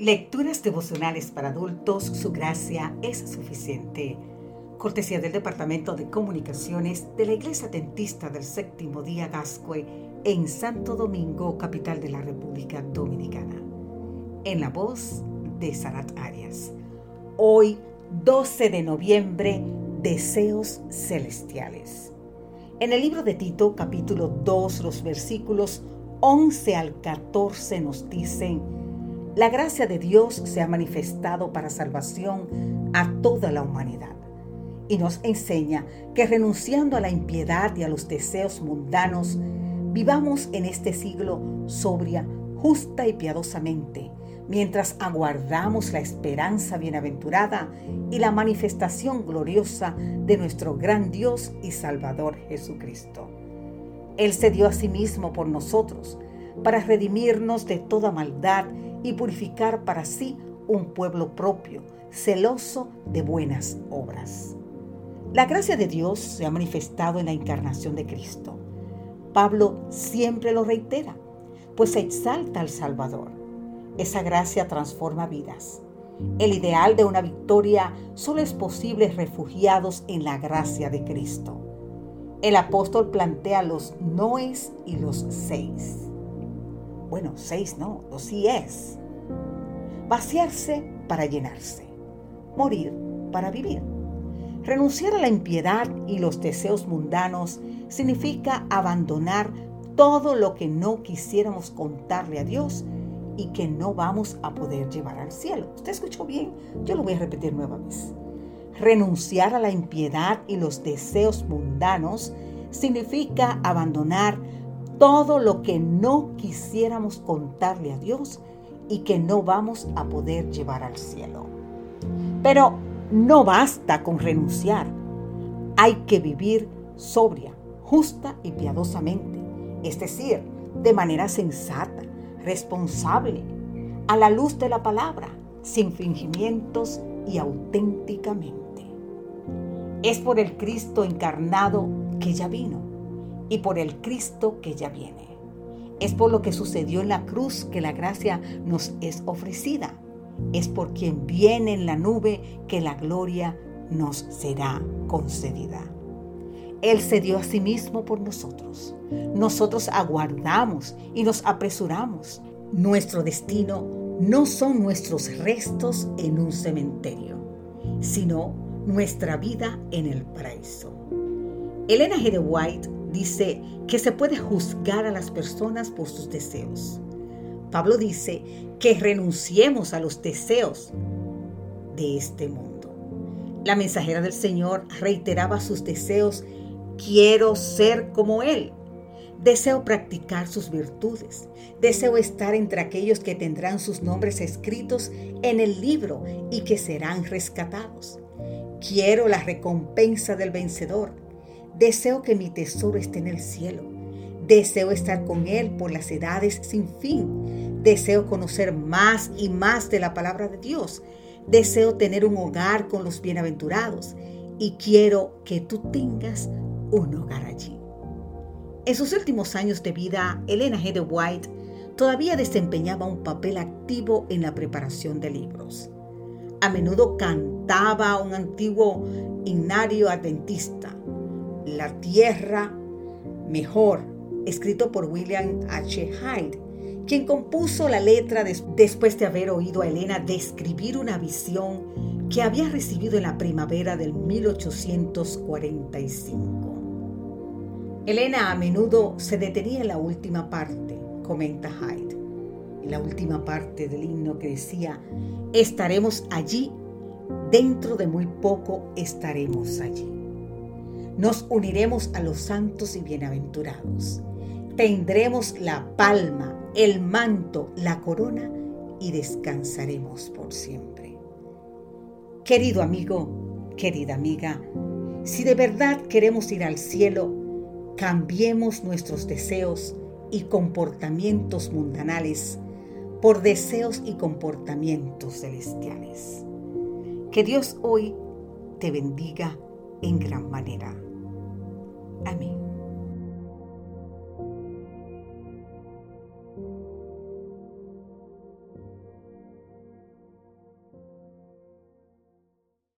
Lecturas devocionales para adultos, su gracia es suficiente. Cortesía del Departamento de Comunicaciones de la Iglesia Dentista del Séptimo Día Gascue en Santo Domingo, capital de la República Dominicana. En la voz de Sarat Arias. Hoy, 12 de noviembre, Deseos Celestiales. En el libro de Tito, capítulo 2, los versículos 11 al 14 nos dicen, la gracia de Dios se ha manifestado para salvación a toda la humanidad y nos enseña que renunciando a la impiedad y a los deseos mundanos, vivamos en este siglo sobria, justa y piadosamente, mientras aguardamos la esperanza bienaventurada y la manifestación gloriosa de nuestro gran Dios y Salvador Jesucristo. Él se dio a sí mismo por nosotros, para redimirnos de toda maldad y purificar para sí un pueblo propio, celoso de buenas obras. La gracia de Dios se ha manifestado en la encarnación de Cristo. Pablo siempre lo reitera, pues exalta al Salvador. Esa gracia transforma vidas. El ideal de una victoria solo es posible refugiados en la gracia de Cristo. El apóstol plantea los noes y los seis. Bueno, seis no, los sí es. Vaciarse para llenarse. Morir para vivir. Renunciar a la impiedad y los deseos mundanos significa abandonar todo lo que no quisiéramos contarle a Dios y que no vamos a poder llevar al cielo. ¿Usted escuchó bien? Yo lo voy a repetir nueva vez. Renunciar a la impiedad y los deseos mundanos significa abandonar todo lo que no quisiéramos contarle a Dios y que no vamos a poder llevar al cielo. Pero no basta con renunciar. Hay que vivir sobria, justa y piadosamente, es decir, de manera sensata, responsable, a la luz de la palabra, sin fingimientos y auténticamente. Es por el Cristo encarnado que ya vino y por el Cristo que ya viene. Es por lo que sucedió en la cruz que la gracia nos es ofrecida. Es por quien viene en la nube que la gloria nos será concedida. Él se dio a sí mismo por nosotros. Nosotros aguardamos y nos apresuramos. Nuestro destino no son nuestros restos en un cementerio, sino nuestra vida en el paraíso. Elena G. White dice que se puede juzgar a las personas por sus deseos. Pablo dice que renunciemos a los deseos de este mundo. La mensajera del Señor reiteraba sus deseos, quiero ser como Él. Deseo practicar sus virtudes. Deseo estar entre aquellos que tendrán sus nombres escritos en el libro y que serán rescatados. Quiero la recompensa del vencedor Deseo que mi tesoro esté en el cielo. Deseo estar con Él por las edades sin fin. Deseo conocer más y más de la palabra de Dios. Deseo tener un hogar con los bienaventurados. Y quiero que tú tengas un hogar allí. En sus últimos años de vida, Elena G. de White todavía desempeñaba un papel activo en la preparación de libros. A menudo cantaba un antiguo himnario adventista la Tierra Mejor, escrito por William H. Hyde, quien compuso la letra después de haber oído a Elena describir una visión que había recibido en la primavera del 1845. Elena a menudo se detenía en la última parte, comenta Hyde, en la última parte del himno que decía, estaremos allí, dentro de muy poco estaremos allí. Nos uniremos a los santos y bienaventurados. Tendremos la palma, el manto, la corona y descansaremos por siempre. Querido amigo, querida amiga, si de verdad queremos ir al cielo, cambiemos nuestros deseos y comportamientos mundanales por deseos y comportamientos celestiales. Que Dios hoy te bendiga en gran manera. Amén.